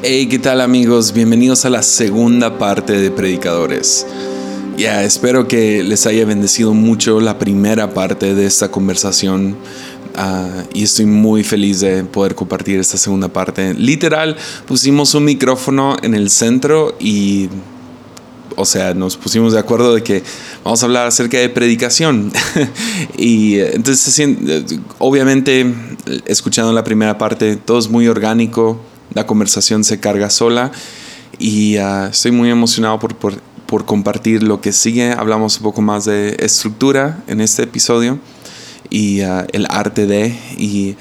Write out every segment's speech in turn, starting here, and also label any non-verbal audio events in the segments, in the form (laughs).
Hey, ¿qué tal amigos? Bienvenidos a la segunda parte de Predicadores. Ya, espero que les haya bendecido mucho la primera parte de esta conversación. Ah, y estoy muy feliz de poder compartir esta segunda parte. Literal, pusimos un micrófono en el centro y o sea, nos pusimos de acuerdo de que vamos a hablar acerca de predicación. (laughs) y eh, entonces, obviamente, escuchando la primera parte, todo es muy orgánico, la conversación se carga sola y ah, estoy muy emocionado por, por, compartir lo que sigue. Hablamos un poco más de estructura en este episodio y ah, el arte de. Y,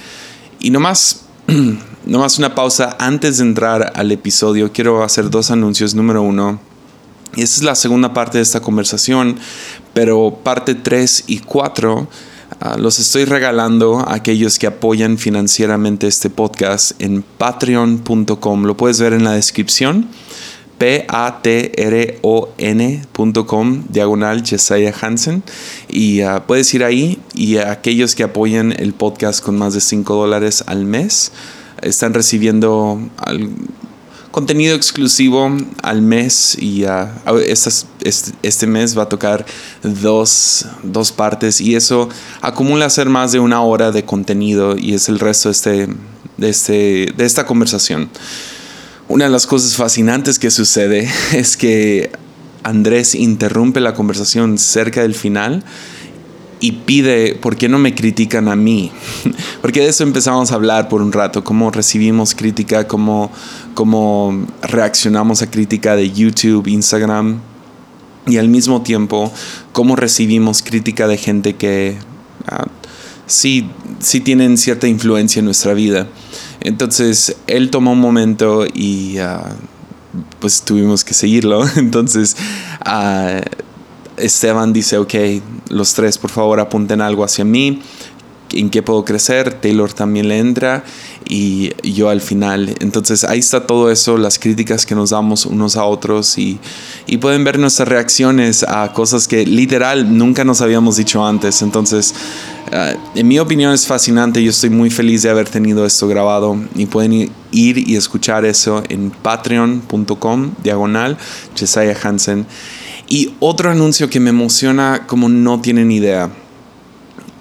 y nomás, (clears throat) nomás una pausa antes de entrar al episodio. Quiero hacer dos anuncios. Número uno. Y esta es la segunda parte de esta conversación, pero parte 3 y 4 Ah, los estoy regalando a aquellos que apoyan financieramente este podcast en patreon.com. Lo puedes ver en la descripción. P-A-T-R-O-N.com, diagonal Jesiah Hansen. Y ah, puedes ir ahí y aquellos que apoyan el podcast con más de 5 dólares al mes están recibiendo contenido exclusivo al mes y uh, este, mes va a tocar dos, dos, partes y eso acumula ser más de una hora de contenido y es el resto de, este, de, este, de esta conversación. Una de las cosas fascinantes que sucede (laughs) es que Andrés interrumpe la conversación cerca del final y pide, ¿por qué no me critican a mí? (laughs) Porque de eso empezamos a hablar por un rato, cómo recibimos crítica, cómo, cómo reaccionamos a crítica de YouTube, Instagram, y al mismo tiempo cómo recibimos crítica de gente que ah, sí, sí tienen cierta influencia en nuestra vida. Entonces, él tomó un momento y ah, pues tuvimos que seguirlo. (laughs) Entonces, uh, Esteban dice, ok, los tres por favor apunten algo hacia mí, en qué puedo crecer, Taylor también le entra y yo al final. Entonces ahí está todo eso, las críticas que nos damos unos a otros y, pueden ver nuestras reacciones a cosas que literal nunca nos habíamos dicho antes. Entonces, eh, en mi opinión es fascinante, yo estoy muy feliz de haber tenido esto grabado y pueden ir y escuchar eso en patreon.com diagonal Jesiah Hansen. Y otro anuncio que me emociona como no tienen idea.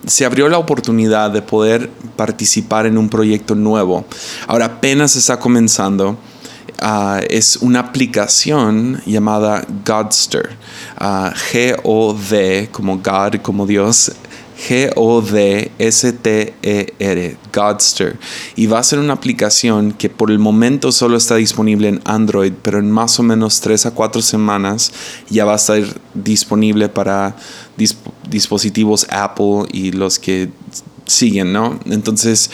Se abrió la oportunidad de poder participar en un proyecto nuevo. Ahora apenas está comenzando. Ah, es una aplicación llamada Godster. Uh, G-O-D, como God, como Dios, G-O-D-S-T-E-R, Godster. Y va a ser una aplicación que por el momento solo está disponible en Android, pero en más o menos 3 a 4 semanas ya va a estar disponible para dispositivos Apple y los que siguen, ¿no? Entonces,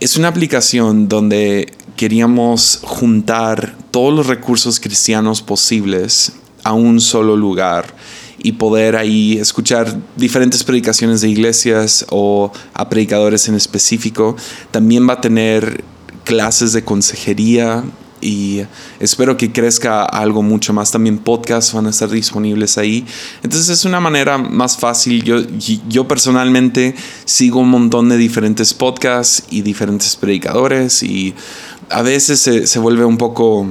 es una aplicación donde queríamos juntar todos los recursos cristianos posibles a un solo lugar y poder ahí escuchar diferentes predicaciones de iglesias o a predicadores en específico. También va a tener clases de consejería y espero que crezca algo mucho más. También podcasts van a estar disponibles ahí. Entonces es una manera más fácil. Yo, yo personalmente sigo un montón de diferentes podcasts y diferentes predicadores y a veces se, se vuelve un poco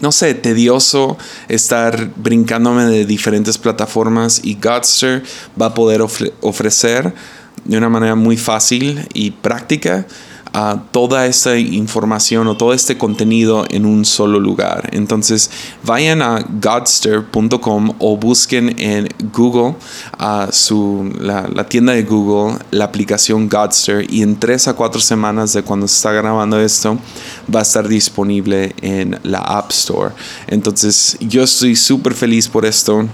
no sé, tedioso estar brincándome de diferentes plataformas y Godster va a poder ofrecer de una manera muy fácil y práctica toda esta información o todo este contenido en un solo lugar. Entonces vayan a godster.com o busquen en Google su, la, tienda de Google la aplicación Godster y en tres a cuatro semanas de cuando se está grabando esto va a estar disponible en la App Store. Entonces yo estoy súper feliz por esto.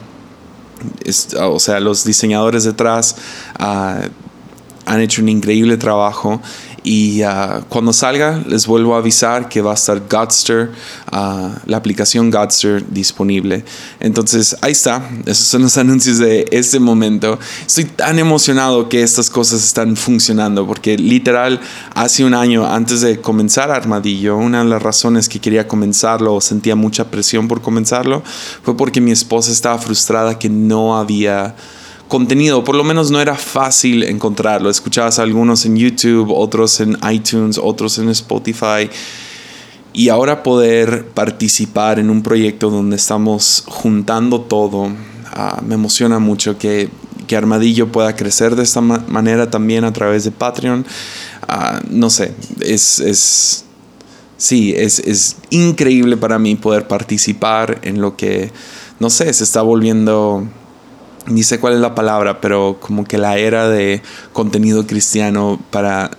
o sea, los diseñadores detrás uh, han hecho un increíble trabajo y uh, cuando salga les vuelvo a avisar que va a estar Godster, uh, la aplicación Godster disponible. Entonces ahí está, esos son los (laughs) anuncios de este momento. Estoy tan emocionado que estas cosas están funcionando porque literal hace un año antes de comenzar Armadillo, una de las razones que quería comenzarlo o sentía mucha presión por comenzarlo fue porque mi esposa estaba frustrada que no había contenido, por lo menos no era fácil encontrarlo. Escuchabas algunos en YouTube, otros en iTunes, otros en Spotify. Y ahora poder participar en un proyecto donde estamos juntando todo, ah, me emociona mucho que, que, Armadillo pueda crecer de esta manera también a través de Patreon. Ah, no sé, es, es sí, es, es, increíble para mí poder participar en lo que, no sé, se está volviendo, ni sé cuál es la palabra, pero como que la era de contenido cristiano para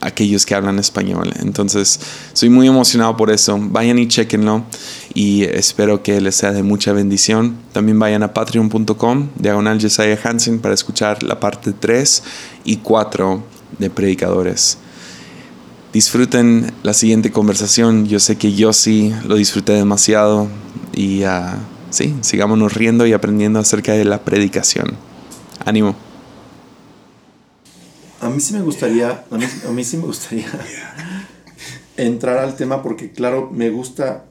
aquellos que hablan español. Entonces, soy muy emocionado por eso. Vayan y chequenlo y espero que les sea de mucha bendición. También vayan a patreon.com, diagonal Jesiah Hansen, para escuchar la parte 3 y 4 de Predicadores. Disfruten la siguiente conversación. Yo sé que yo sí lo disfruté demasiado y uh, sí, sigámonos riendo y aprendiendo acerca de la predicación. Ánimo. A mí sí me gustaría, a mí, a mí sí me gustaría (laughs) entrar al tema porque claro, me gusta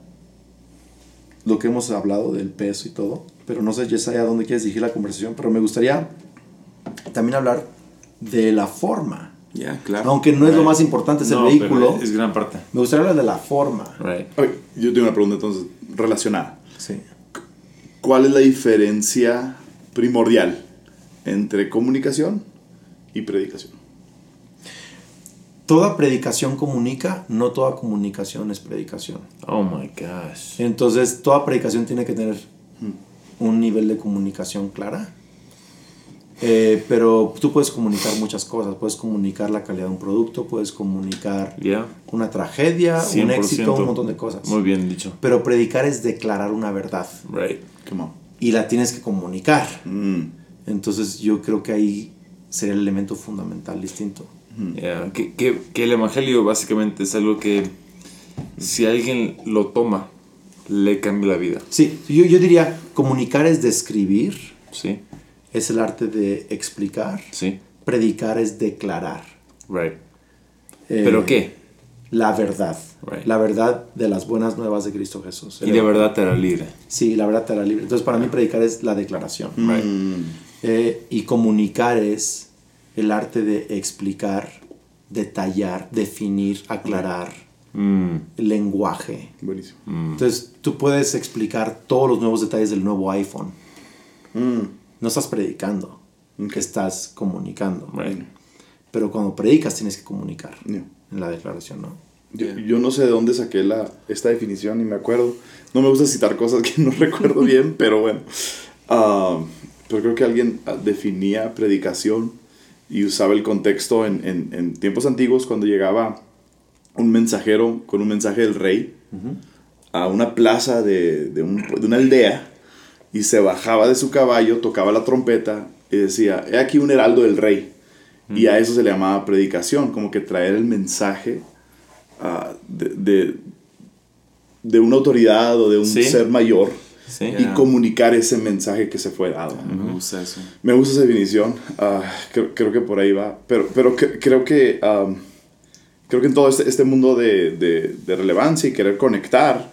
lo que hemos hablado del peso y todo, pero no sé, Yesaya, a dónde quieres dirigir la conversación, pero me gustaría también hablar de la forma. Yeah, claro. Aunque no es lo más importante, es el vehículo. Es gran parte. Me gustaría hablar de la forma. Right. yo tengo una pregunta entonces relacionada. Sí. ¿Cuál es la diferencia primordial entre comunicación y predicación? Toda predicación comunica, no toda comunicación es predicación. Oh my gosh. Entonces, toda predicación tiene que tener un nivel de comunicación clara. Eh, pero tú puedes comunicar muchas cosas. Puedes comunicar la calidad de un producto, puedes comunicar Yeah. una tragedia, un 100%. éxito, un montón de cosas. Muy bien dicho. Pero predicar es declarar una verdad Right. Come y la tienes que comunicar. Mm. Entonces yo creo que ahí sería el elemento fundamental distinto. Yeah. Que, que, que el evangelio básicamente es algo que si alguien lo toma, le cambia la vida. Sí, yo, yo diría comunicar es describir, Sí. es el arte de explicar, Sí. predicar es declarar. Right. Eh, ¿Pero qué? La verdad. Right. La verdad de las buenas nuevas de Cristo Jesús. Y de verdad te hará libre. Sí, la verdad te hará libre. Entonces para mí predicar es la declaración. Right. Eh, y comunicar es el arte de explicar, detallar, definir, aclarar, Mm. el lenguaje. Buenísimo. Entonces tú puedes explicar todos los nuevos detalles del nuevo iPhone. Mm. No estás predicando, estás comunicando. Right. Pero cuando predicas tienes que comunicar Yeah. En la declaración, ¿no? Yo, yo no sé de dónde saqué la, esta definición y me acuerdo. No me gusta citar cosas que no (laughs) recuerdo bien, pero bueno. Ah, pero creo que alguien definía predicación y usaba el contexto en, en, en tiempos antiguos cuando llegaba un mensajero con un mensaje del rey a una plaza de, de, un- de una aldea y se bajaba de su caballo, tocaba la trompeta y decía, he aquí un heraldo del rey. Y a eso se le llamaba predicación, como que traer el mensaje ah, de, de, de una autoridad o de un Sí. ser mayor Sí. y comunicar ese mensaje que se fue dado. Me gusta eso. Me gusta esa definición, ah, creo, creo que por ahí va, pero, pero cre- creo que creo que en todo este, este mundo de, de, de relevancia y querer conectar,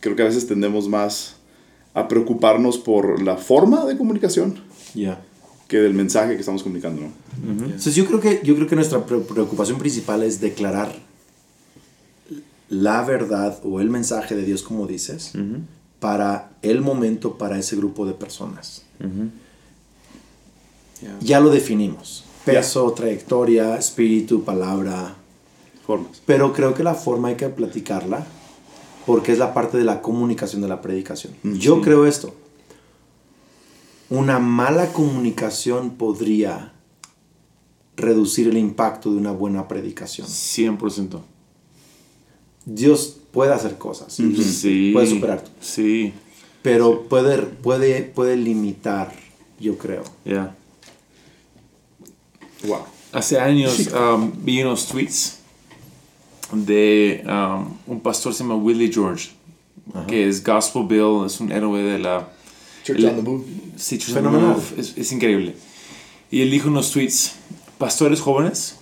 creo que a veces tendemos más a preocuparnos por la forma de comunicación Ya. Que del mensaje que estamos comunicando, ¿no? Entonces yo creo que yo creo que nuestra pre- preocupación principal es declarar la verdad o el mensaje de Dios como dices para el momento para ese grupo de personas. Yeah. Ya lo definimos. Peso, trayectoria, espíritu, palabra. Formas. Pero creo que la forma hay que platicarla porque es la parte de la comunicación de la predicación. Yo creo esto. Una mala comunicación podría reducir el impacto de una buena predicación. 100%. Dios puede hacer cosas, Sí. puede superar, Sí. pero puede, puede, puede limitar, yo creo. Yeah. Wow. Hace años um, vi unos tweets de um, un pastor se llama Willie George, que es Gospel Bill, es un héroe de la... Church on the Move. Sí, Church on the Fenomenal. Move, Es, es increíble. Y él dijo unos tweets, pastores jóvenes,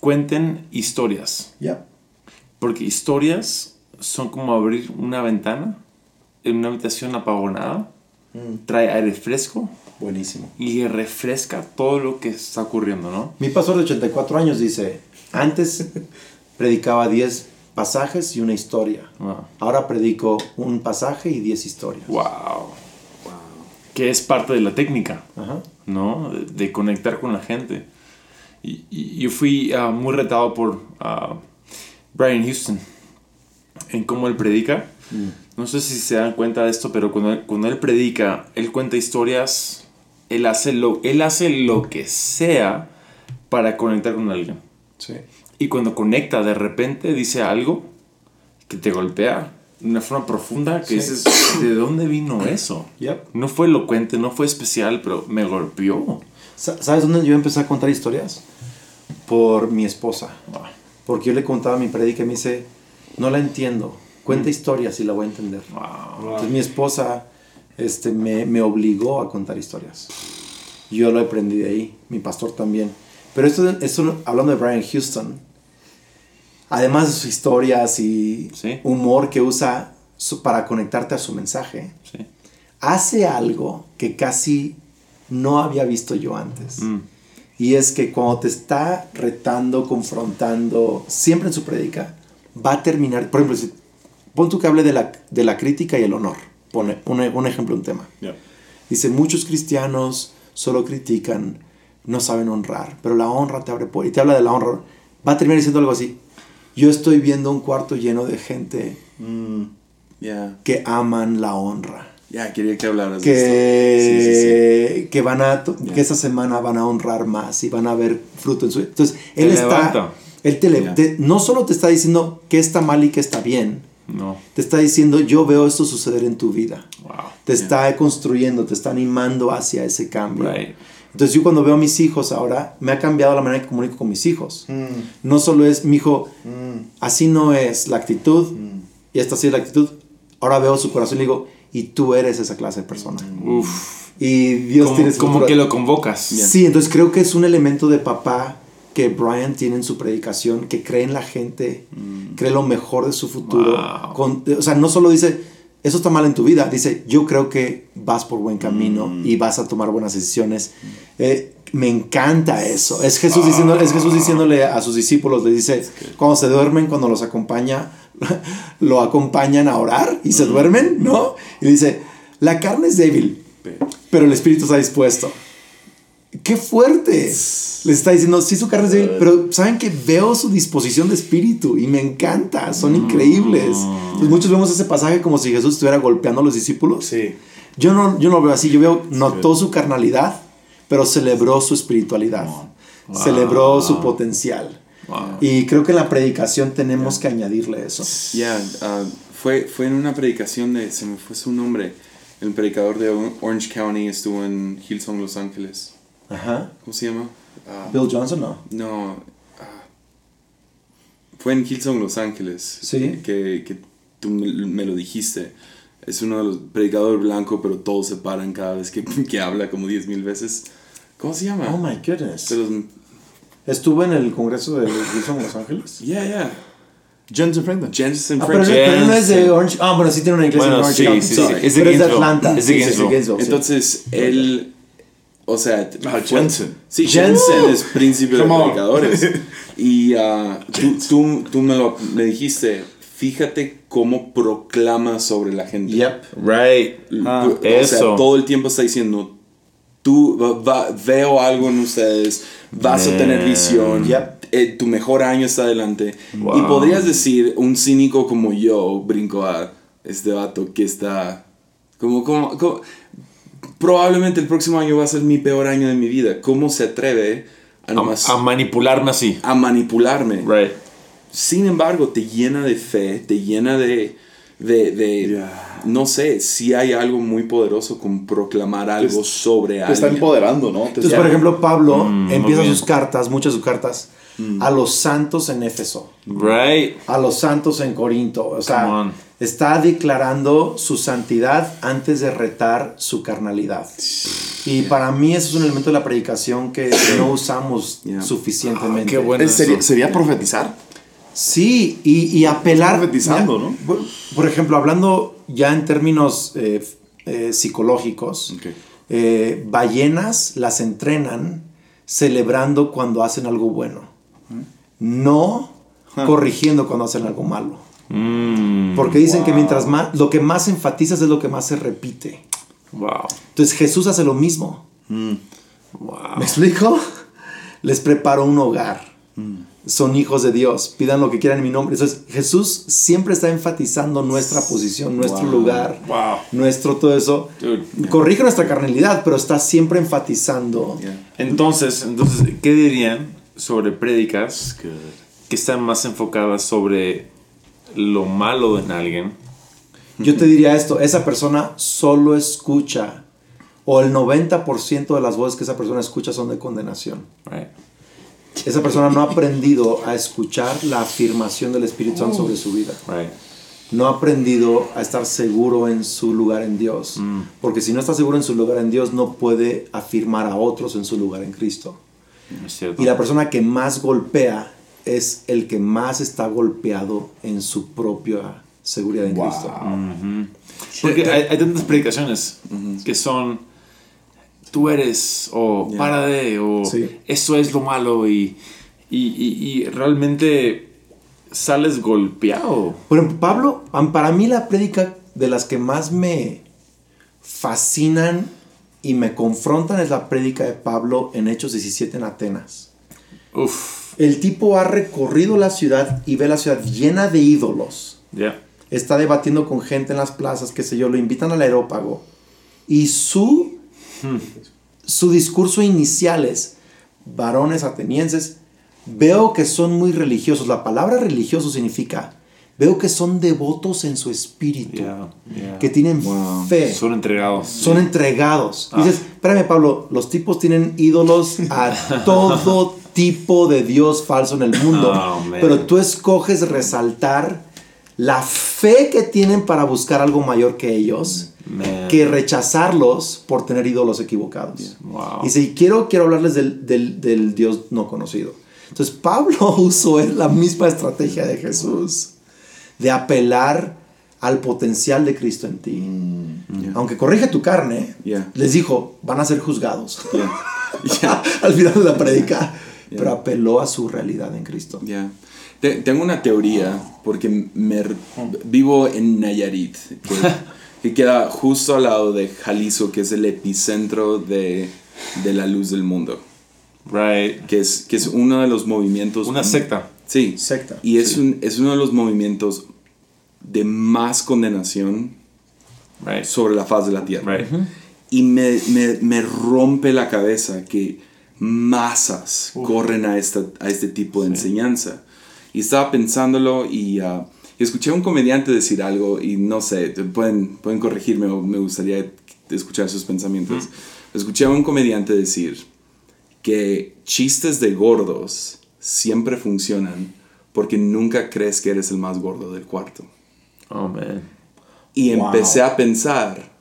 cuenten historias, Ya. porque historias son como abrir una ventana en una habitación apagonada, trae aire fresco Buenísimo. y refresca todo lo que está ocurriendo, ¿no? Mi pastor de 84 años dice, antes (laughs) predicaba 10 pasajes y una historia. Wow. Ahora predico un pasaje y 10 historias. Wow. Que es parte de la técnica, Ajá. ¿no? De, de conectar con la gente. Y, y yo fui ah, muy retado por ah, Brian Houston en cómo él predica. No sé si se dan cuenta de esto, pero cuando él, cuando él predica, él cuenta historias, él hace, lo, él hace lo que sea para conectar con alguien. Sí. Y cuando conecta, de repente dice algo que te golpea una forma profunda que Sí. dices, ¿de dónde vino eso? Yep. No fue elocuente, no fue especial, pero me golpeó. Sa- ¿Sabes dónde yo empecé a contar historias? Por mi esposa. Porque yo le contaba mi predica y me dice, no la entiendo. Cuenta historias y la voy a entender. Wow. Entonces mi esposa este, me, me obligó a contar historias. Yo lo aprendí de ahí, mi pastor también. Pero esto, esto hablando de Brian Houston, además de sus historias y Sí. humor que usa su- para conectarte a su mensaje, Sí. hace algo que casi no había visto yo antes. Mm. Y es que cuando te está retando, confrontando, siempre en su predica, va a terminar, por ejemplo, si, pon tú que hable de la, de la crítica y el honor. Pone un, un ejemplo, un tema. Ya. Dice, muchos cristianos solo critican, no saben honrar, pero la honra te abre. Y te habla de la honra. Va a terminar diciendo algo así. Yo estoy viendo un cuarto lleno de gente Mm, que aman la honra. ya, quería que hablaras que, de esto. Sí, sí, sí. que van a to- que esa semana van a honrar más y van a ver fruto en su entonces él Te está levanta. él te, te- no solo te está diciendo que está mal y que está bien No. te está diciendo yo veo esto suceder en tu vida Wow. te está construyendo te está animando hacia ese cambio Right. Entonces yo cuando veo a mis hijos ahora me ha cambiado la manera que comunico con mis hijos Mm. no solo es mi hijo así no es la actitud y esta sí es la actitud ahora veo su corazón y digo y tú eres esa clase de persona Uf. y Dios Como, tiene esa como que lo convocas. Sí, entonces creo que es un elemento de papá que Brian tiene en su predicación, que cree en la gente, cree lo mejor de su futuro. Wow. Con- o sea, no solo dice, eso está mal en tu vida, dice, yo creo que vas por buen camino y vas a tomar buenas decisiones. Eh, me encanta eso. Es Jesús, diciendo, es Jesús diciéndole a sus discípulos, le dice, cuando se duermen, cuando los acompaña, (laughs) lo acompañan a orar y se duermen, ¿no? Y dice, la carne es débil, pero el espíritu está dispuesto. ¡Qué fuerte! Les está diciendo, sí, su carne es débil, pero saben que veo su disposición de espíritu y me encanta, son increíbles. Entonces, muchos vemos ese pasaje como si Jesús estuviera golpeando a los discípulos. Sí. Yo no, yo no lo veo así, yo veo, notó su carnalidad, pero celebró su espiritualidad, celebró su potencial. Wow. Y creo que en la predicación tenemos que añadirle eso. Ya, ah, fue, fue en una predicación de, se me fue su nombre, el predicador de Orange County estuvo en Hillsong, Los Ángeles. Ajá. ¿Cómo se llama? Ah, Bill Johnson, no. no, ah, fue en Hillsong, Los Ángeles. Sí. Que, que tú me, me lo dijiste. Es uno de los predicadores blanco, pero todos se paran cada vez que, (laughs) que habla como 10 mil veces. ¿Cómo se llama? Oh my goodness. Los- Estuvo en el congreso de Wilson Los Ángeles. (laughs) Yeah, yeah. Jensen Franklin. Jensen Ah, pero, pero no es de Orange. Ah, bueno, sí tiene una iglesia Bueno, en Orange sí, sí, Sí, sí. Es de pero es de. Atlanta. Es de Gainesville. Entonces, él, o sea, Ah, fue- Jensen. Sí, Jensen. Jensen es príncipe de predicadores. (laughs) Y ah, tú, tú, tú me, lo, me dijiste, fíjate cómo proclama sobre la gente. Yep. Right. Ah, o eso. sea, todo el tiempo está diciendo, tú va- va- veo algo en ustedes, vas a tener visión, Yep. eh, tu mejor año está adelante. Wow. Y podrías decir, un cínico como yo, brinco a este vato que está como, como, como- probablemente el próximo año va a ser mi peor año de mi vida. ¿Cómo se atreve a, nomás a, a manipularme así. a manipularme? Right. Sin embargo, te llena de fe, te llena de, de, de- Yeah. no sé, si hay algo muy poderoso con proclamar algo sobre Te está empoderando, ¿no? Te Entonces, está- por ejemplo, Pablo Mm, empieza sus cartas, muchas de sus cartas, Mm. a los santos en Éfeso, Right. a los santos en Corinto. O Come sea, on. Está declarando su santidad antes de retar su carnalidad. Y para mí eso es un elemento de la predicación que no usamos Yeah. suficientemente. qué bueno. ¿Es- sería, profetizar? Sí, y, y apelar. profetizando, Mira, ¿no? Por, por ejemplo, hablando ya en términos eh, eh, psicológicos, eh, ballenas las entrenan celebrando cuando hacen algo bueno. No corrigiendo cuando hacen algo malo. Mm, Porque dicen que mientras más, lo que más enfatizas es lo que más se repite. wow. Entonces Jesús hace lo mismo. Wow. ¿Me explico? Les preparo un hogar. Son hijos de Dios. Pidan lo que quieran en mi nombre. Entonces Jesús siempre está enfatizando nuestra posición, nuestro lugar, nuestro todo eso. Dude. Corrige nuestra carnalidad, pero está siempre enfatizando. Entonces, entonces, ¿qué dirían sobre prédicas que están más enfocadas sobre lo malo en alguien? Yo te diría esto, esa persona solo escucha, o el 90% de las voces que esa persona escucha son de condenación. Right. Esa persona no ha aprendido a escuchar la afirmación del Espíritu Santo sobre su vida. Right. No ha aprendido a estar seguro en su lugar en Dios. Porque si no está seguro en su lugar en Dios, no puede afirmar a otros en su lugar en Cristo. Y la persona que más golpea es el que más está golpeado en su propia seguridad en Cristo. Porque hay, hay tantas predicaciones que son tú eres o para de o Sí. eso es lo malo y, y, y- y realmente sales golpeado. Por ejemplo, Pablo, para mí la prédica de las que más me fascinan y me confrontan es la prédica de Pablo en Hechos 17 en Atenas. Uf, El tipo ha recorrido la ciudad y ve la ciudad llena de ídolos. ya. Está debatiendo con gente en las plazas, qué sé yo, lo invitan al aerópago. Y su, su discurso inicial es, varones atenienses, veo que son muy religiosos. La palabra religioso significa, veo que son devotos en su espíritu, que tienen fe, Son entregados. son entregados. Y dices, espérame Pablo, los tipos tienen ídolos a (laughs) todo tipo de Dios falso en el mundo, Oh, man. pero tú escoges resaltar la fe que tienen para buscar algo mayor que ellos, Man. que rechazarlos por tener ídolos equivocados. Wow. Y si quiero, quiero hablarles del, del- del Dios no conocido. Entonces Pablo (laughs) usó la misma estrategia de Jesús, de apelar al potencial de Cristo en ti. Aunque corrige tu carne, Yeah. les dijo, van a ser juzgados. (laughs) Al final de la predica. Pero apeló a su realidad en Cristo. Ya. Te- Tengo una teoría, porque me vivo en Nayarit, que, (laughs) que queda justo al lado de Jalisco, que es el epicentro de, de la luz del mundo, Right. que es, que es uno de los movimientos... Una secta. Sí. Secta. Y es, un, es uno de los movimientos de más condenación Right. sobre la faz de la tierra. Right. Y me, me- me rompe la cabeza que masas corren a, esta, a este tipo de enseñanza. Y estaba pensándolo y, ah, y escuché a un comediante decir algo y no sé, pueden, pueden corregirme o me gustaría escuchar sus pensamientos. Escuché a un comediante decir que chistes de gordos siempre funcionan porque nunca crees que eres el más gordo del cuarto. Oh, man. Y Wow. empecé a pensar,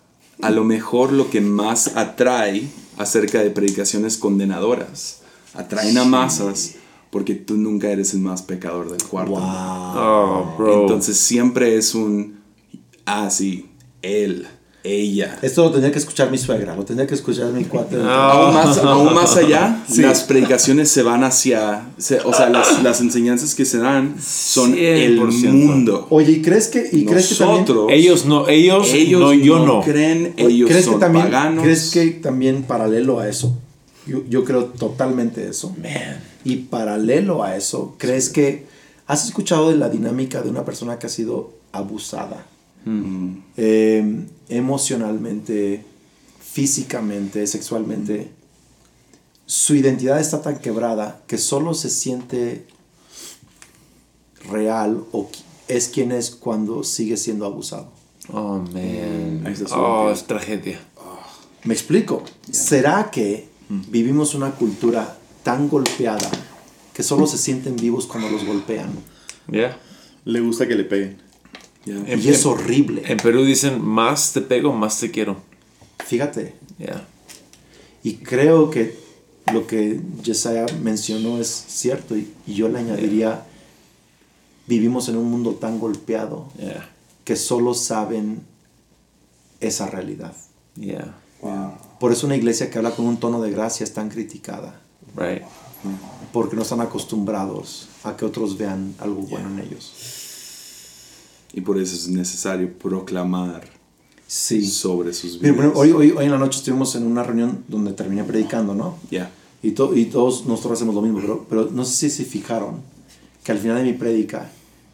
a lo mejor lo que más atrae acerca de predicaciones condenadoras, atraen a masas porque tú nunca eres el más pecador del cuarto. Oh, bro. Entonces siempre es un, ah, sí, él, ella. Esto lo tenía que escuchar mi suegra, lo tenía que escuchar mi cuate. Aún más, (laughs) aún más allá, las predicaciones se van hacia, se- o sea, las, las enseñanzas que se dan son el 100%. mundo. Oye, ¿y crees que, y crees que también... Nosotros, ellos no, ellos, ellos no, yo no. creen, ellos ¿crees son que también, paganos. ¿Crees que también paralelo a eso? Yo, yo creo totalmente eso. Y paralelo a eso, ¿crees que has escuchado de la dinámica de una persona que ha sido abusada? Eh, emocionalmente, físicamente, sexualmente. Su identidad está tan quebrada que solo se siente real o es quien es cuando sigue siendo abusado. Oh, man. Su Oh, es tragedia. Me explico. ¿Será que vivimos una cultura tan golpeada que solo se sienten vivos cuando los golpean? Yeah. Le gusta que le peguen. En- Y es horrible. En Perú dicen, más te pego, más te quiero. Fíjate. Yeah. Y creo que lo que Yesaya mencionó es cierto. Y, y yo le añadiría, vivimos en un mundo tan golpeado Yeah. que solo saben esa realidad. Yeah. Por eso una iglesia que habla con un tono de gracia es tan criticada. Right. porque no están acostumbrados a que otros vean algo bueno en ellos. Y por eso es necesario proclamar Sí. sobre sus Mira, vidas. bueno, hoy, hoy, hoy en la noche estuvimos en una reunión donde terminé predicando, ¿no? Ya. Y, to- y todos nosotros hacemos lo mismo, pero, pero no sé si se fijaron que al final de mi prédica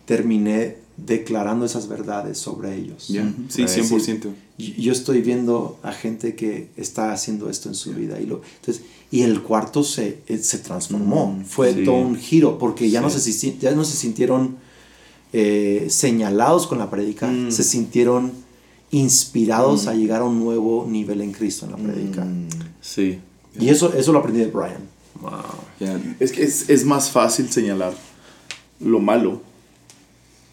terminé declarando esas verdades sobre ellos. Ya. Sí, Es decir, 100%. yo yo estoy viendo a gente que está haciendo esto en su vida y lo entonces y el cuarto se, eh, se transformó fue sí. todo un giro porque ya no se si- ya no se sintieron eh, señalados con la predica se sintieron inspirados a llegar a un nuevo nivel en Cristo en la predica Sí. y eso eso lo aprendí de Brian Wow. Es que es, es más fácil señalar lo malo.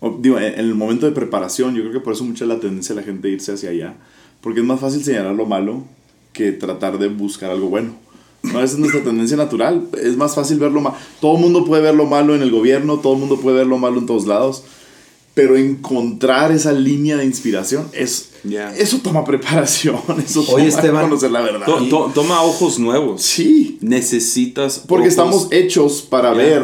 O, digo, en, en el momento de preparación, yo creo que por eso mucha es la tendencia de la gente irse hacia allá. Porque es más fácil señalar lo malo que tratar de buscar algo bueno. No, esa es nuestra tendencia natural. Es más fácil ver lo malo. Todo el mundo puede ver lo malo en el gobierno, todo el mundo puede ver lo malo en todos lados. Pero encontrar esa línea de inspiración, es, eso toma preparación. (laughs) Eso Oye, toma Esteban, conocer la verdad. To- to- toma ojos nuevos. Sí. Necesitas. Porque ojos- estamos hechos para Ya. ver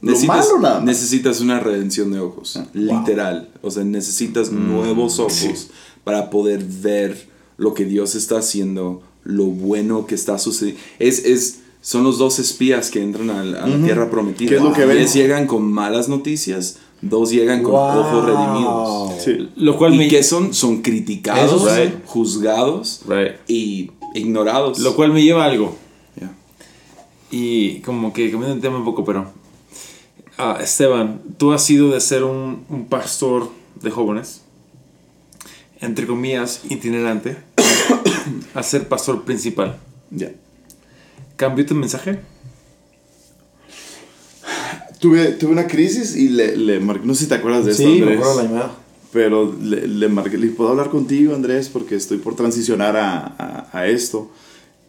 lo Necesitas, malo nada más. necesitas una redención de ojos, literal. O sea, necesitas nuevos ojos para poder ver lo que Dios está haciendo, lo bueno que está sucediendo. Es, es, son los dos espías que entran a, la- a la tierra prometida. ¿Qué es lo que ven? Llegan con malas noticias, dos llegan con Wow. ojos redimidos. Sí. Lo cual ¿Y me, qué son? Son criticados, juzgados Right. y ignorados. lo cual me lleva a algo. Y como que cambiando el tema un poco, pero... ah, Esteban, tú has sido de ser un, un pastor de jóvenes, entre comillas, itinerante, (coughs) a ser pastor principal. Ya. ¿Cambió tu mensaje? Tuve, tuve una crisis y le, le marqué, no sé si te acuerdas de esto, sí me acuerdo la llamada pero le, le marqué, le ¿puedo hablar contigo, Andrés? Porque estoy por transicionar a, a, a esto.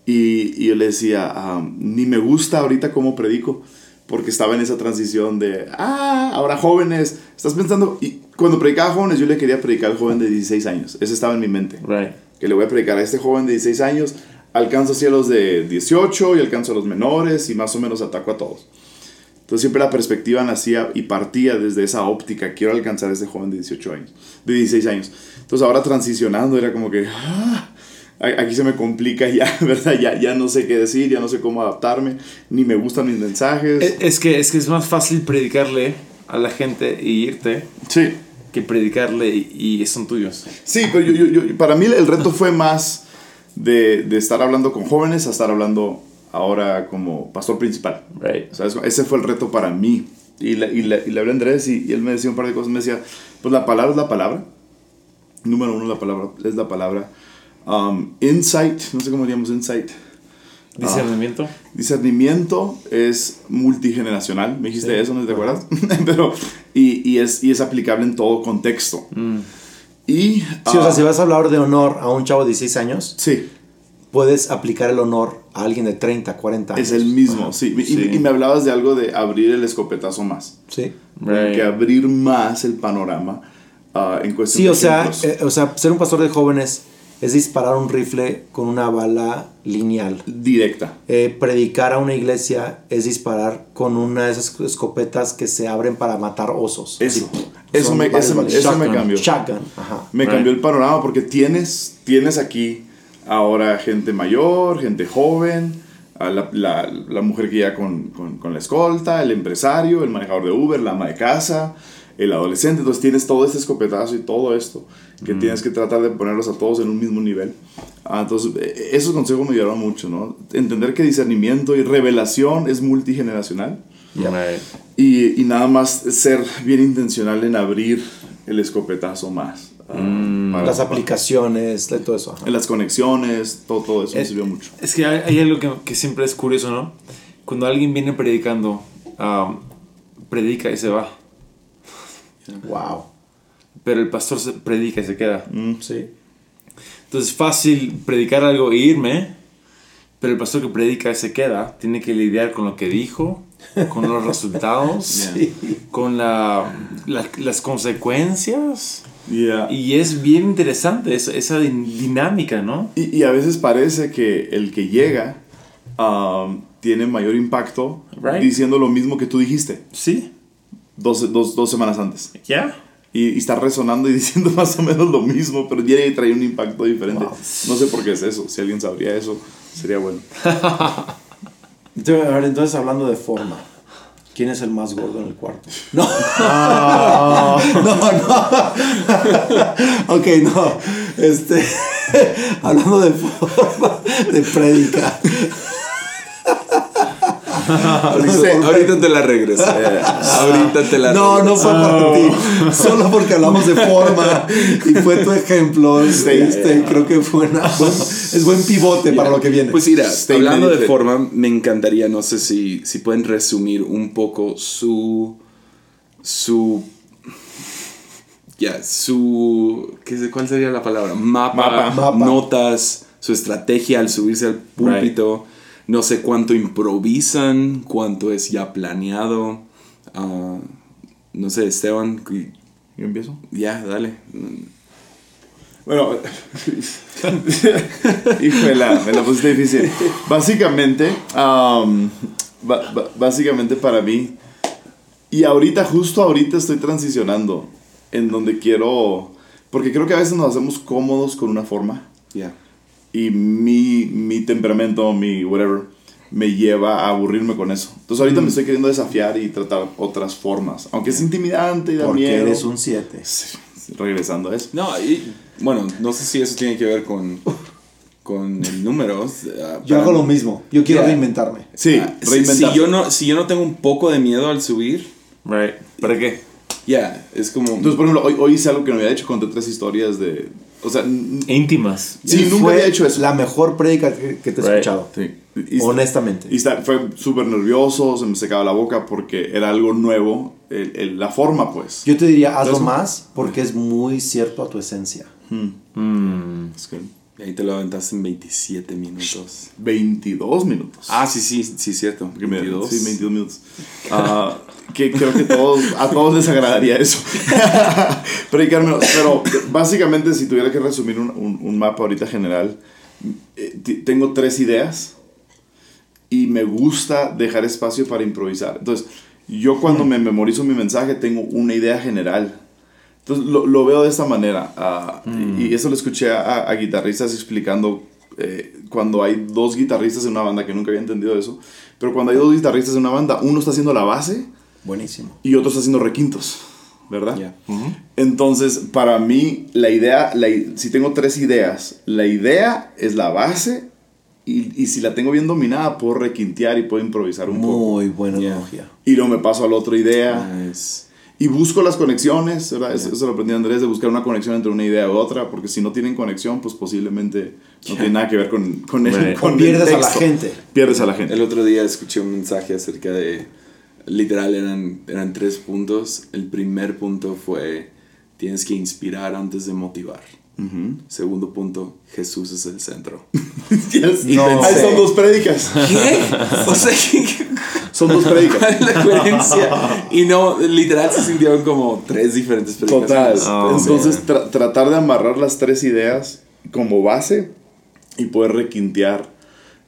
Y, y yo le decía, ni me gusta ahorita cómo predico, porque estaba en esa transición de, ah, ahora jóvenes, estás pensando, y cuando predicaba a jóvenes, yo le quería predicar al joven de 16 años, eso estaba en mi mente. Right. que le voy a predicar a este joven de 16 años, alcanzo así a los de 18 y alcanzo a los menores y más o menos ataco a todos. Entonces siempre la perspectiva nacía y partía desde esa óptica, quiero alcanzar a este joven de 18 años, de 16 años. Entonces ahora transicionando era como que, ah, aquí se me complica ya, (laughs) ¿verdad? Ya, ya no sé qué decir, ya no sé cómo adaptarme, ni me gustan mis mensajes. Es, es que, es que es más fácil predicarle a la gente y irte sí. Que predicarle y, y son tuyos. Sí, pero yo, yo- yo- para mí el reto fue más de, de estar hablando con jóvenes a estar hablando ahora como pastor principal. Right. Ese fue el reto para mí. Y le, y le, y le hablé a Andrés y, y él me decía un par de cosas. Me decía, pues la palabra es la palabra. Número uno, la palabra es la palabra. Um, insight, no sé cómo diríamos insight. Discernimiento. Discernimiento es multigeneracional. Me dijiste eso, ¿no te acuerdas? (laughs) Pero, y, y, es, y es aplicable en todo contexto. Y, sí o sea ah, si vas a hablar de honor a un chavo de 16 años sí, puedes aplicar el honor a alguien de 30 40 años es el mismo. Sí. Y- Sí. Y, me hablabas de algo de abrir el escopetazo más. sí Right. que abrir más el panorama ah, en cuestión Sí, de o sea, eh, o sea, ser un pastor de jóvenes es disparar un rifle con una bala lineal. directa. Eh, predicar a una iglesia es disparar con una de esas escopetas que se abren para matar osos. Eso, eso, me, eso, me cambió. Shotgun, ajá. Me Right. cambió el panorama porque tienes, tienes aquí ahora gente mayor, gente joven, a la, la, la mujer que ya con, con, con la escolta, el empresario, el manejador de Uber, la ama de casa, el adolescente. Entonces tienes todo este escopetazo y todo esto que tienes que tratar de ponerlos a todos en un mismo nivel. Ah, entonces, eh, esos consejos me ayudaron mucho, ¿no? Entender que discernimiento y revelación es multigeneracional. Right. Y, y nada más ser bien intencional en abrir el escopetazo más. ah, para- Las aplicaciones, de todo eso. ajá. en las conexiones, todo, todo eso me Eh, sirvió mucho. Es que hay, hay algo que, que siempre es curioso, ¿no? Cuando alguien viene predicando, um, predica y se va. Wow. Pero el pastor se predica y se queda. Sí. Entonces es fácil predicar algo e irme, pero el pastor que predica y se queda tiene que lidiar con lo que dijo, con los (laughs) resultados, Sí. con la, la- las consecuencias. Yeah. Y, es bien interesante esa, esa din- dinámica, ¿no? y, a veces parece que el que llega um, tiene mayor impacto Right. diciendo lo mismo que tú dijiste Sí. Dos, dos, dos semanas antes. Ya. Y, y está resonando y (laughs) diciendo más o menos lo mismo, pero ya trae un impacto diferente. Wow. No sé por qué es eso. Si alguien sabría eso, sería bueno. (laughs) Entonces, a ver, entonces hablando de forma, ¿quién es el más gordo en el cuarto? (laughs) No, no, no. ok, no. Este, hablando de forma, de prédica. Ahorita, ahorita te la regreso. ahorita te la No, regreso. no fue para ti. Solo porque hablamos de forma y fue tu ejemplo. Este, creo que fue una buen- es buen pivote para lo que viene. Pues mira, hablando de forma, me encantaría, no sé si, si pueden resumir un poco su. su. Ya, su. ¿qué, sé- ¿Cuál sería la palabra? Mapa, Mapa. Mapa. notas, su estrategia al subirse al púlpito. No sé cuánto improvisan, cuánto es ya planeado. Ah, no sé, Esteban, ¿Yo empiezo? ya, dale. Bueno, (laughs) híjole, me la pusiste difícil. Básicamente, um, básicamente para mí, y ahorita, justo ahorita estoy transicionando en donde quiero, porque creo que a veces nos hacemos cómodos con una forma Ya. Y mi, mi temperamento, mi whatever, me lleva a aburrirme con eso. Entonces ahorita me estoy queriendo desafiar y tratar otras formas, aunque es intimidante y da porque miedo. eres un 7. Sí, regresando a eso. No, y bueno, no sé si eso tiene que ver con, con el número. ah, Yo hago lo mismo. Yo quiero Yeah. reinventarme. Sí, Ah, si, si yo no, si yo no tengo un poco de miedo al subir, Right. ¿Para qué? ya, es como... Entonces, por ejemplo, hoy, hoy hice algo que no había hecho, conté tres historias de... O sea, Íntimas. sí, nunca Fue había hecho eso. La mejor prédica que, que te he Right. escuchado. Sí. Y, Honestamente. y está- fue súper nervioso, se me secaba la boca porque era algo nuevo, el- el- la forma, pues. Yo te diría, hazlo Entonces- más porque es muy cierto a tu esencia. Mm. Es que Y ahí te lo aventaste en 27 minutos. 22 minutos. Ah, sí, sí, sí, cierto. Que me- 22. Sí, 22 minutos. Ah, que creo que todos, a todos les agradaría eso. (laughs) Predicarme. Pero básicamente, si tuviera que resumir un, un- un mapa ahorita general, eh, tengo tres ideas y me gusta dejar espacio para improvisar. Entonces, yo cuando me memorizo mi mensaje tengo una idea general. Entonces, lo, lo veo de esta manera. ah, y, y eso lo escuché a, a guitarristas explicando eh, cuando hay dos guitarristas en una banda, que nunca había entendido eso. Pero cuando hay dos guitarristas en una banda, uno está haciendo la base Buenísimo. y otro está haciendo requintos, ¿verdad? Ya. Entonces, para mí, la idea, la i- si tengo tres ideas, la idea es la base y, y si la tengo bien dominada, puedo requintear y puedo improvisar un poco. Muy buena Yeah. analogía. Y luego me paso a la otra idea Nice. Y busco las conexiones, ¿verdad? Eso, eso lo aprendí Andrés, de buscar una conexión entre una idea u otra, porque si no tienen conexión, pues posiblemente no tiene nada que ver con, con, el, con O el pierdes a la texto. gente. Pierdes a la gente. El otro día escuché un mensaje acerca de, literal eran, eran tres puntos. El primer punto fue, tienes que inspirar antes de motivar. Segundo punto, Jesús es el centro. (laughs) Yes. Y No. Ahí son dos prédicas. ¿qué? (laughs) O sea, ¿qué- Son dos (laughs) prédicas. ¿cuál es la coherencia? (laughs) Y no, literal se sintieron como tres diferentes Total. predicaciones. Oh, Entonces, tra- tratar de amarrar las tres ideas como base y poder requintear,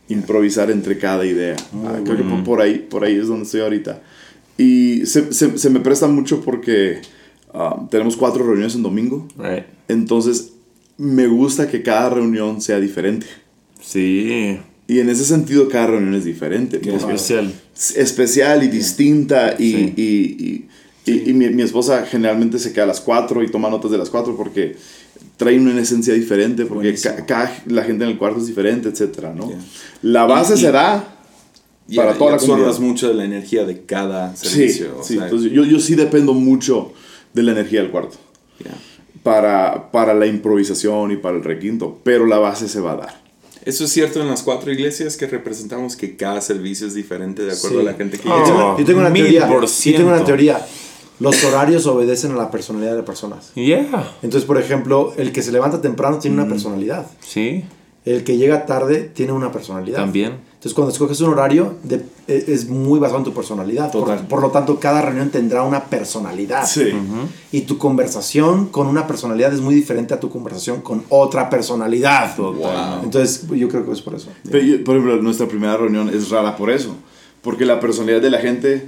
improvisar entre cada idea. Ah, creo que por, por ahí, por ahí es donde estoy ahorita. Y se, se- se me presta mucho porque ah, tenemos cuatro reuniones en domingo. Right. Entonces, me gusta que cada reunión sea diferente. Sí. Y en ese sentido, cada reunión es diferente. Especial. es especial y distinta. Y, Sí. y, y, y- y mi, mi esposa generalmente se queda a las 4 y toma notas de las 4 porque trae una esencia diferente, porque ca- cada, la gente en el cuarto es diferente, etcétera, ¿no? Yeah. La base Y- será Y- para y toda la comunidad. mucho de la energía de cada Sí, servicio. o sí. sea, Entonces, yo, yo sí dependo mucho de la energía del cuarto ya. para, para la improvisación y para el requinto, pero la base se va a dar. Eso es cierto en las cuatro iglesias que representamos que cada servicio es diferente de acuerdo Sí. a la gente que Oh. llega. Yo tengo una teoría. Yo tengo una teoría. Los horarios obedecen a la personalidad de las personas. Yeah. Entonces, por ejemplo, el que se levanta temprano tiene una personalidad. Sí. El que llega tarde tiene una personalidad. También. Entonces, cuando escoges un horario, de- e- es muy basado en tu personalidad. Por, Total. por lo tanto, cada reunión tendrá una personalidad. Sí. Y tu conversación con una personalidad es muy diferente a tu conversación con otra personalidad. Totalmente. Entonces, yo creo que es por eso. Pero yo- por ejemplo, nuestra primera reunión es rara por eso. Porque la personalidad de la gente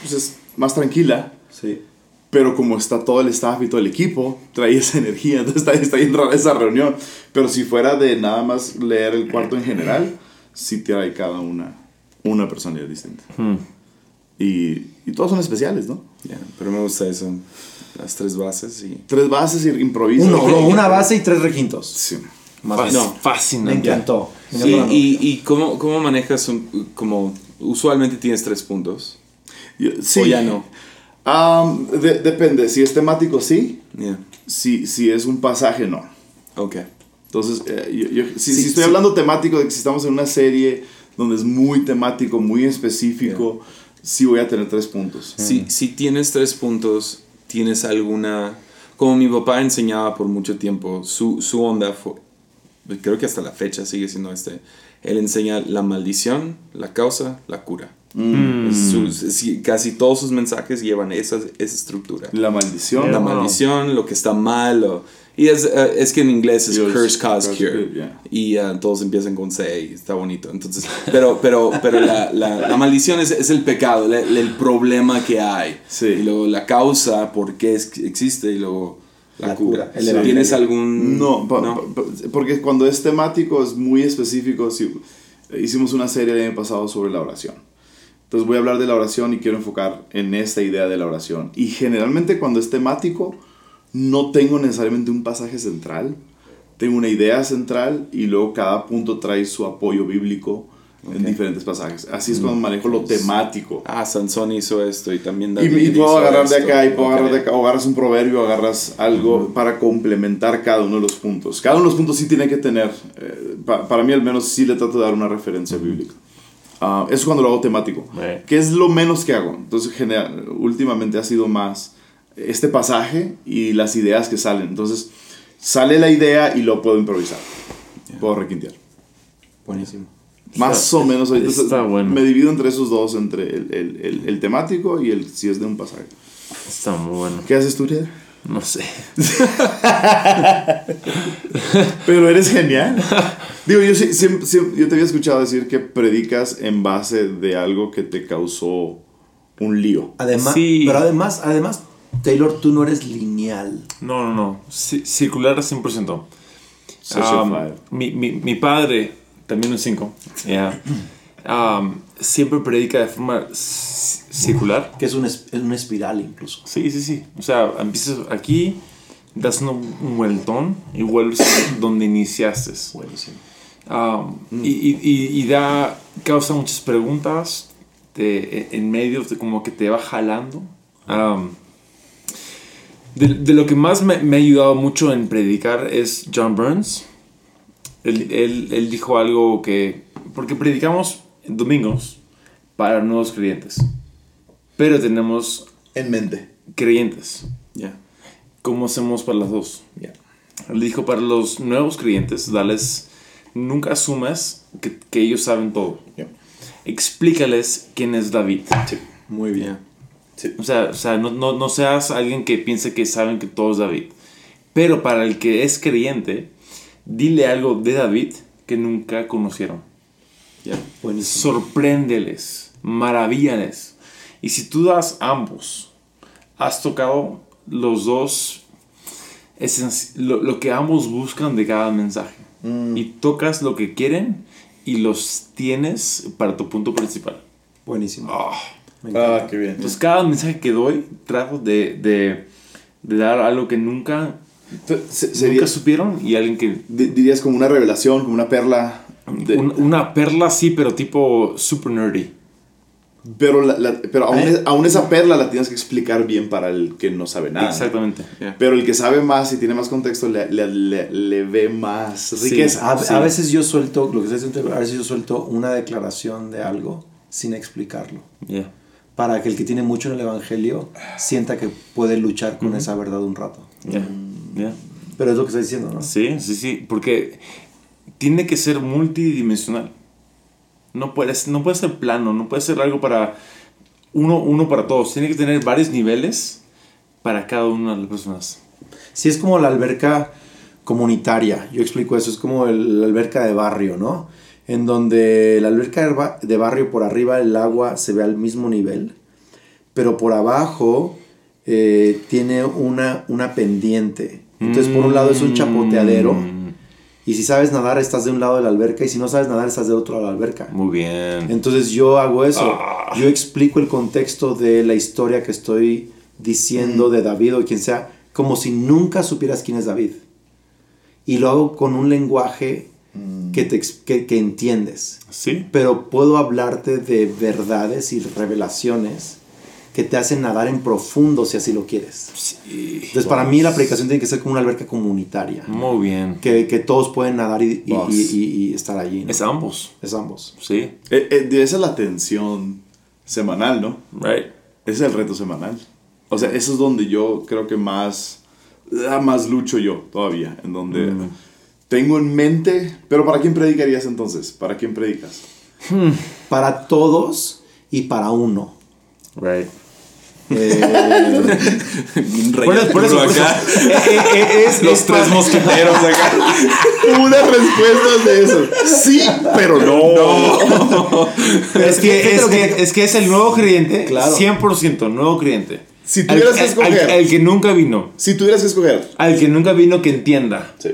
pues, es más tranquila. Sí. Pero como está todo el staff y todo el equipo, trae esa (laughs) energía. Entonces está, está bien rara esa reunión. Pero si fuera de nada más leer el cuarto en general, sí trae cada una una personalidad distinta. Hmm. Y, y todos son especiales, ¿no? Ya, pero me gusta eso. Las tres bases y... Tres bases y improvisa. Uno, no, una base y tres requintos. Sí. Más no, me Fascinante. encantó. Me Sí, encantó. y, y cómo, cómo manejas, un- como usualmente tienes tres puntos. Yo- sí. O ya no. De- depende. Si es temático, sí. Yeah. Si, si es un pasaje, no. Ok. Entonces, eh, yo- yo- si, Sí, si estoy sí. hablando temático de que si estamos en una serie donde es muy temático, muy específico, sí voy a tener tres puntos. Si, si tienes tres puntos, tienes alguna... Como mi papá enseñaba por mucho tiempo, su, su onda fue... Creo que hasta la fecha sigue siendo este. Él enseña la maldición, la causa, la cura. Mm. Es su- sí, casi todos sus mensajes llevan esa, esa estructura. La maldición. la maldición, lo que está mal. Y es, eh, es que en inglés es Dios, curse, cause, curse, cure. yeah. Y eh, todos empiezan con C y está bonito. Entonces, pero, pero, pero la, la, la maldición es, es el pecado, le- el, problema que hay. Sí. Y luego la causa, por qué es- existe, y luego la, La cura. cura, Sí. ¿Tienes algún...? No, pa- pa- pa- porque cuando es temático es muy específico. Si, hicimos una serie el año pasado sobre la oración. Entonces voy a hablar de la oración y quiero enfocar en esta idea de la oración. Y generalmente cuando es temático no tengo necesariamente un pasaje central. Tengo una idea central y luego cada punto trae su apoyo bíblico en diferentes pasajes. Así es cuando manejo lo temático. Ah, Sansón hizo esto y también Y, David y puedo hizo agarrar de esto. acá y puedo Ok. agarrar de acá, o agarras un proverbio, agarras algo para complementar cada uno de los puntos. Cada uno de los puntos sí tiene que tener, eh, pa- para mí al menos sí le trato de dar una referencia bíblica. Ah, eso es cuando lo hago temático, Eh. que es lo menos que hago. Entonces, general, últimamente ha sido más este pasaje y las ideas que salen. Entonces, sale la idea y lo puedo improvisar. Puedo requintear. Buenísimo. Más o menos ahorita está bueno. me divido entre esos dos, entre el, el- el- el temático y el si es de un pasaje. Está muy bueno. ¿Qué haces tú, Ria? No sé. (laughs) Pero eres genial. Digo, yo, siempre- siempre- yo te había escuchado decir que predicas en base de algo que te causó un lío. Además, Sí. pero además, además, Taylor, tú no eres lineal. No, no, no. Ci- circular al 100%. Social Um, mi, mi, mi padre, también un 5, siempre predica de forma c- circular. Que es un, es, una espiral incluso. Sí, sí, sí. O sea, empiezas aquí, das un, un vueltón y vuelves donde iniciaste. Buenísimo. Um, y, y, y- y da, causa muchas preguntas de- en medio, de como que te va jalando. Um, de, de lo que más me, me ha ayudado mucho en predicar es John Burns. Él, él- él dijo algo que, porque predicamos en domingos para nuevos creyentes, pero tenemos En mente. creyentes. Ya. ¿Cómo hacemos para las dos? Ya. Él dijo para los nuevos creyentes, dales, nunca asumas que, que ellos saben todo. Ya. Explícales quién es David. Muy bien. O sea, o sea no, no, no seas alguien que piense que saben que todo es David. Pero para el que es creyente, dile algo de David que nunca conocieron. Buenísimo. Sorpréndeles, maravíllales. Y si tú das ambos, has tocado los dos, lo, lo que ambos buscan de cada mensaje. Y tocas lo que quieren y los tienes para tu punto principal. Buenísimo. Ah. Me encanta. Ah, qué bien. Entonces cada mensaje que doy trato de, de, de dar algo que nunca, Se- sería, nunca supieron y alguien que... di- dirías como una revelación, como una perla. de- un- una perla sí, pero tipo super nerdy. pero la- la- pero aún, ¿Eh? es- aún esa perla la tienes que explicar bien para el que no sabe nada. Exactamente. Ya. Pero el que sabe más y tiene más contexto le, le- le- le ve más riqueza. A, Sí. a veces yo suelto, lo que estoy diciendo, a veces yo suelto una declaración de algo sin explicarlo. Yeah. Para que el que tiene mucho en el Evangelio sienta que puede luchar con esa verdad un rato. Yeah. Yeah. Pero es lo que estoy diciendo, ¿no? Sí, sí, sí, porque tiene que ser multidimensional. No puede, no puede ser plano, no puede ser algo para uno, uno para todos. Tiene que tener varios niveles para cada una de las personas. Sí, es como la alberca comunitaria. Yo explico eso, es como el- la alberca de barrio, ¿no? En donde la alberca de ba- de barrio por arriba el agua se ve al mismo nivel, pero por abajo eh, tiene una, una pendiente. Entonces por un lado es un chapoteadero Mm, y si sabes nadar estás de un lado de la alberca y si no sabes nadar estás de otro lado de la alberca. Muy bien. Entonces yo hago eso. Ah. Yo explico el contexto de la historia que estoy diciendo de David o quien sea, como si nunca supieras quién es David. Y lo hago con un lenguaje que, te, que, que entiendes. Sí. Pero puedo hablarte de verdades y revelaciones que te hacen nadar en profundo si así lo quieres. Sí. Entonces para mí la predicación tiene que ser como una alberca comunitaria. Muy bien. Que, que todos pueden nadar y, y- Boss. y- y- y estar allí. ¿no? Es ambos. Es ambos. Sí. Eh, eh, esa es la tensión semanal, ¿no? Right. Ese es el reto semanal. O sea, eso es donde yo creo que más, más lucho yo todavía. En donde tengo en mente, pero ¿para quién predicarías entonces? ¿Para quién predicas? Para todos y para uno. Right. Eh, (laughs) Por eso- por eso- por eso. es los tres mosqueteros acá. (laughs) Una respuesta de eso. Sí, pero no. Es que, es, que es que es el nuevo creyente. Claro. 100% nuevo creyente. Si tuvieras Al- que escoger. Al, al que nunca vino. Si tuvieras que escoger. Al que nunca vino que entienda. Sí,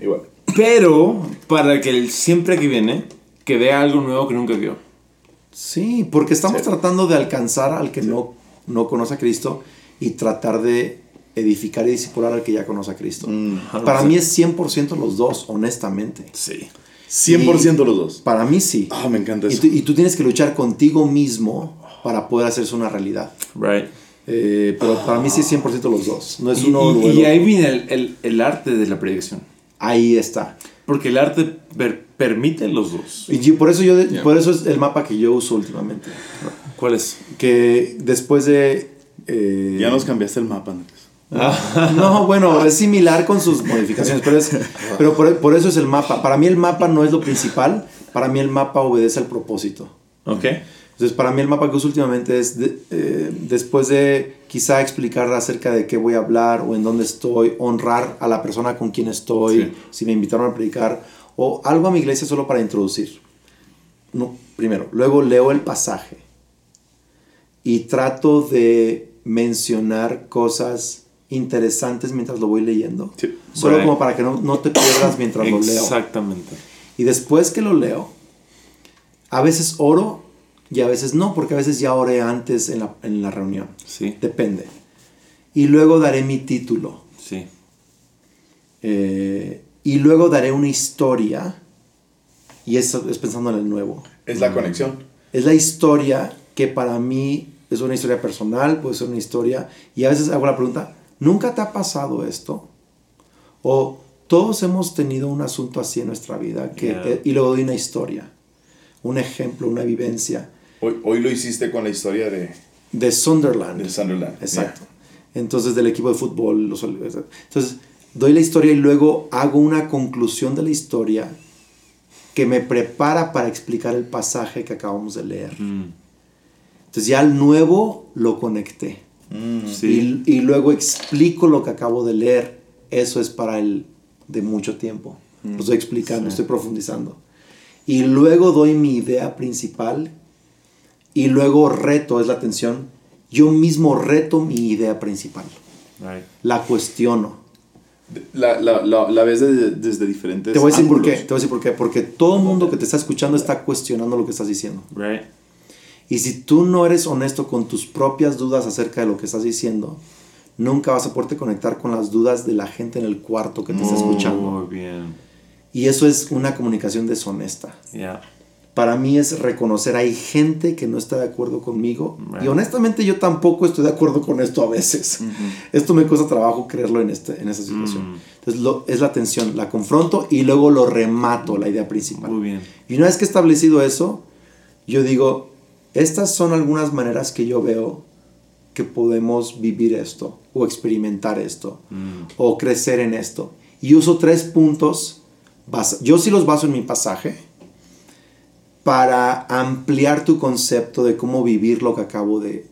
igual. Pero para que el siempre que viene, que vea algo nuevo que nunca vio. sí, porque estamos Sí. tratando de alcanzar al que no, no conoce a Cristo y tratar de edificar y discipular al que ya conoce a Cristo. Para mí es 100% los dos, honestamente. Sí. 100% los dos. Para mí sí. Ah, me encanta Y eso. tú, y tú tienes que luchar contigo mismo para poder hacerse una realidad. Right. Eh, pero para mí sí es 100% los dos. No es Y, uno y- y ahí viene el, el- el arte de la predicación. Ahí está. Porque el arte per- permite los dos. Y yo- por eso yo Yeah. por eso es el mapa que yo uso últimamente. ¿Cuál es? Que después de eh, Ya nos cambiaste el mapa, Andrés. (laughs) No, bueno, es similar con sus modificaciones, pero, es, pero por, por eso es el mapa. Para mí el mapa no es lo principal, para mí el mapa obedece al propósito. Ok. Entonces, para mí el mapa que uso últimamente es, de- eh, después de quizá explicar acerca de qué voy a hablar o en dónde estoy, honrar a la persona con quien estoy, Sí. si me invitaron a predicar, o algo a mi iglesia solo para introducir. No, primero, luego leo el pasaje y trato de mencionar cosas interesantes mientras lo voy leyendo. Sí. Solo Right. como para que no, no te pierdas mientras lo leo. Exactamente. Y después que lo leo, a veces oro y a veces no, porque a veces ya oré antes en la, en la reunión. Sí. Depende. Y luego daré mi título. Sí. Eh, y luego daré una historia. Y eso es pensando en el nuevo. Es la conexión. Es la historia que para mí es una historia personal, puede ser una historia. Y a veces hago la pregunta, ¿nunca te ha pasado esto? O todos hemos tenido un asunto así en nuestra vida. Que, Yeah. eh, y luego doy una historia, un ejemplo, una vivencia. Hoy, hoy lo hiciste con la historia de, De Sunderland. de Sunderland. Exacto. Entonces, del equipo de fútbol. los- entonces, doy la historia y luego hago una conclusión de la historia que me prepara para explicar el pasaje que acabamos de leer. Mm. Entonces, ya al nuevo lo conecté. Mm. Sí. Y, y luego explico lo que acabo de leer. Eso es para el de mucho tiempo. Lo estoy explicando, estoy profundizando. Y luego doy mi idea principal. Y luego reto, es la atención. Yo mismo reto mi idea principal. Right. La cuestiono. La, la, la, la ves desde, desde diferentes Te voy a decir por qué. ángulos. Te voy a decir por qué. Porque todo el mundo que te está escuchando está cuestionando lo que estás diciendo. Right. Y si tú no eres honesto con tus propias dudas acerca de lo que estás diciendo, nunca vas a poderte conectar con las dudas de la gente en el cuarto que te está escuchando. Muy bien. Y eso es una comunicación deshonesta. Yeah. Para mí es reconocer, hay gente que no está de acuerdo conmigo. Right. Y honestamente yo tampoco estoy de acuerdo con esto a veces. Esto me cuesta trabajo creerlo en, este, en esa situación. Mm. Entonces lo- es la tensión, la confronto y luego lo remato, la idea principal. Muy bien. Y una vez que he establecido eso, yo digo, estas son algunas maneras que yo veo que podemos vivir esto, o experimentar esto, Mm. o crecer en esto. Y uso tres puntos yo sí los baso en mi pasaje para ampliar tu concepto de cómo vivir lo que acabo de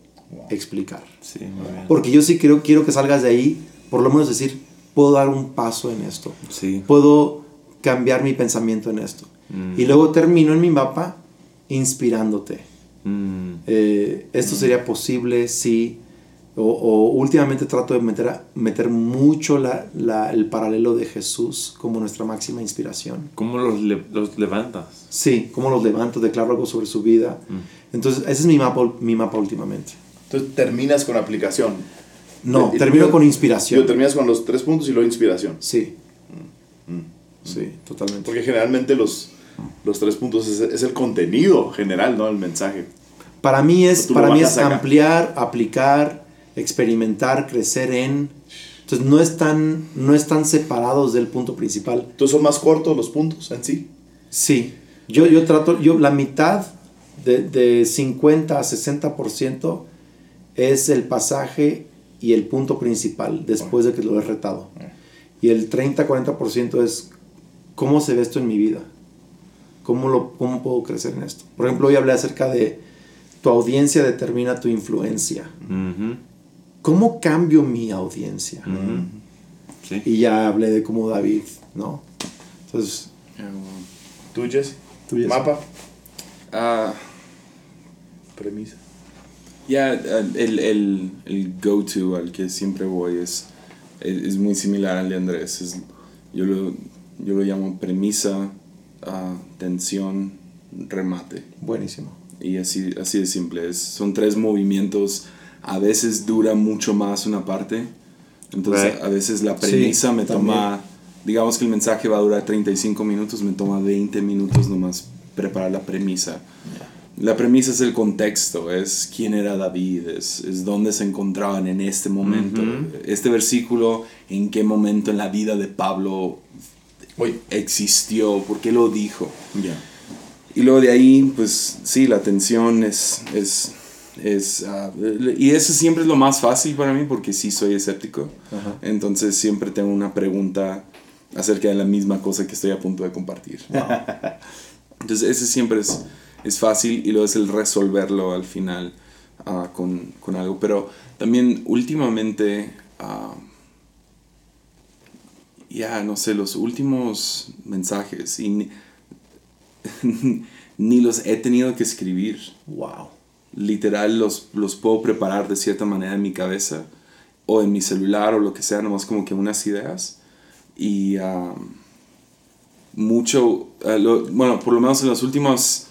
explicar. Sí, muy bien. Porque yo sí creo, quiero que salgas de ahí, por lo menos decir, puedo dar un paso en esto. Sí. Puedo cambiar mi pensamiento en esto. Mm. Y luego termino en mi mapa inspirándote. Mm, Eh, esto sería posible si... O, o últimamente trato de meter, a- meter mucho la- la- el paralelo de Jesús como nuestra máxima inspiración. ¿Cómo los, le- los levantas? Sí, cómo los levanto, declaro algo sobre su vida. Entonces, ese es mi mapa, mi mapa últimamente. Entonces terminas con aplicación. No, termino con inspiración. Yo terminas con los tres puntos y luego inspiración. Sí. Sí, totalmente. Porque generalmente los, los tres puntos es, es el contenido general, ¿no? El mensaje. Para mí es, para mí es acá. ampliar, aplicar, experimentar, crecer en. Entonces no están, no están separados del punto principal. Entonces son más cortos los puntos en sí. Sí, yo, yo trato, yo la mitad de, de 50 a 60% es el pasaje y el punto principal después de que lo he retado. Y el 30-40% es cómo se ve esto en mi vida. ¿Cómo, lo, ¿Cómo puedo crecer en esto? Por ejemplo, hoy hablé acerca de tu audiencia determina tu influencia. Ujú, ¿Cómo cambio mi audiencia? Sí. Y ya hablé de cómo David, ¿no? Entonces, ¿Tú, Jesse? Tú, Jesse. Mapa. Ah, Premisa. Ya, eh, el, el, el go-to al que siempre voy es, es, es muy similar al de Andrés. Es, yo, lo, yo lo llamo premisa, ah, tensión, remate. buenísimo. Y así, así de simple. Es, son tres movimientos. A veces dura mucho más una parte. Entonces, Right. a veces la Sí, premisa me también. toma. Digamos que el mensaje va a durar 35 minutos, me toma 20 minutos nomás preparar la premisa. La premisa es el contexto, es quién era David, es, es dónde se encontraban en este momento. Este versículo, en qué momento en la vida de Pablo existió, por qué lo dijo. Ya. Y luego de ahí, pues sí, la atención es... es, es ah, y eso siempre es lo más fácil para mí porque sí soy escéptico. Ajá. Entonces siempre tengo una pregunta acerca de la misma cosa que estoy a punto de compartir. (laughs) Entonces ese siempre es, es fácil y luego es el resolverlo al final ah, con, con algo. Pero también últimamente, ah, ya no sé, los últimos mensajes y ni, (laughs) ni los he tenido que escribir. Wow. Literal los, los puedo preparar de cierta manera en mi cabeza o en mi celular o lo que sea, nomás como que unas ideas. Y mucho, lo- bueno, por lo menos en los últimos,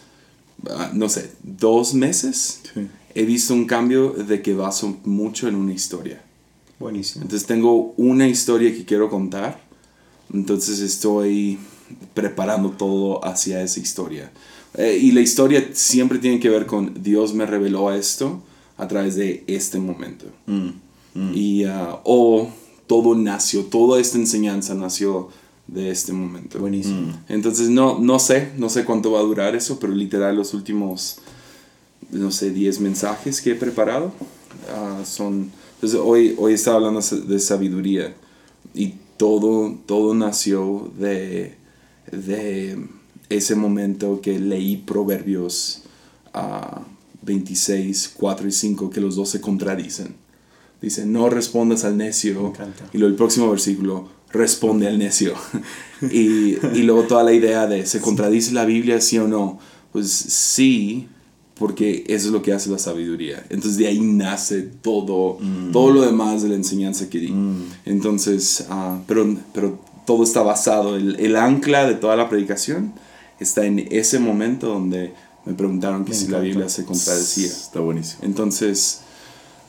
ah, no sé, dos meses, Sí. he visto un cambio de que baso mucho en una historia. Buenísimo. Entonces tengo una historia que quiero contar, entonces estoy preparando todo hacia esa historia. Eh, y la historia siempre tiene que ver con Dios me reveló esto a través de este momento. Y, ah, o todo nació, toda esta enseñanza nació de este momento. Buenísimo. Entonces no, no sé, no sé cuánto va a durar eso, pero literal los últimos, no sé, 10 mensajes que he preparado ah, son... Entonces hoy, hoy estaba hablando de sabiduría y todo, todo nació de, de ese momento que leí Proverbios ah, 26, 4 y 5, que los dos se contradicen. Dice, no respondas al necio. Y luego el próximo versículo, responde al necio. (laughs) y, y luego toda la idea de, ¿se contradice la Biblia, sí o no? Pues sí, porque eso es lo que hace la sabiduría. Entonces de ahí nace todo, todo lo demás de la enseñanza que di. Entonces, ah, pero, pero todo está basado, el, el ancla de toda la predicación está en ese momento donde me preguntaron que Me si la. Biblia se contradecía. Está buenísimo. Entonces,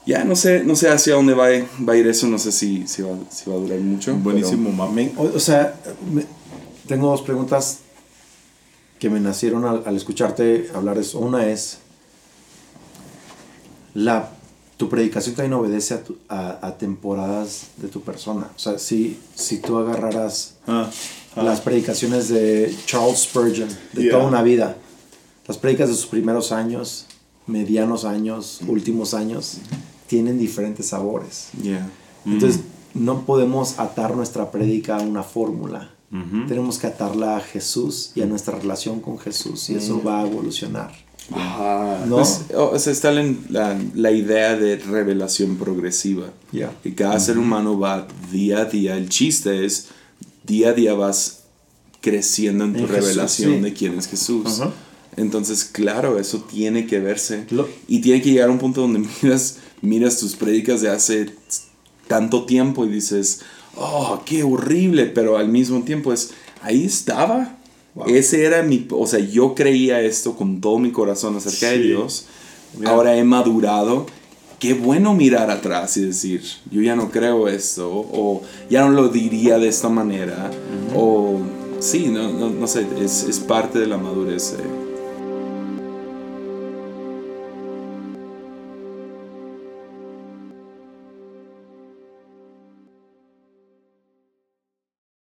ya no sé, no sé hacia dónde va, va a ir eso, no sé si, si, va, si va a durar mucho. Buenísimo, mapa. Me- o, o sea, me- tengo dos preguntas que me nacieron al, al escucharte hablar eso. Una es, la, tu predicación también obedece a, tu- a- a temporadas de tu persona. O sea, si, si tú agarraras Ah, ah. las predicaciones de Charles Spurgeon, de Yeah. toda una vida, las predicas de sus primeros años, medianos años, últimos años, tienen diferentes sabores. Yeah. Entonces, no podemos atar nuestra prédica a una fórmula. tenemos que atarla a Jesús y a nuestra relación con Jesús y eso va a evolucionar. Ah, ¿No? Pues, o sea, está la, la- idea de revelación progresiva. Ya. Que cada ser humano va día a día. El chiste es, día a día vas creciendo en tu En Jesús, revelación sí. de quién es Jesús. Ajá. Entonces, claro, eso tiene que verse. Lo- y tiene que llegar a un punto donde (laughs) miras, miras tus prédicas de hace tanto tiempo y dices, oh, qué horrible, pero al mismo tiempo es, ahí estaba. Wow. Ese era mi, o sea, yo creía esto con todo mi corazón acerca de Sí. Dios. Ya. Ahora he madurado. Qué bueno mirar atrás y decir, yo ya no creo esto, o ya no lo diría de esta manera, o sí, no, no, no sé, es, es parte de la madurez. eh.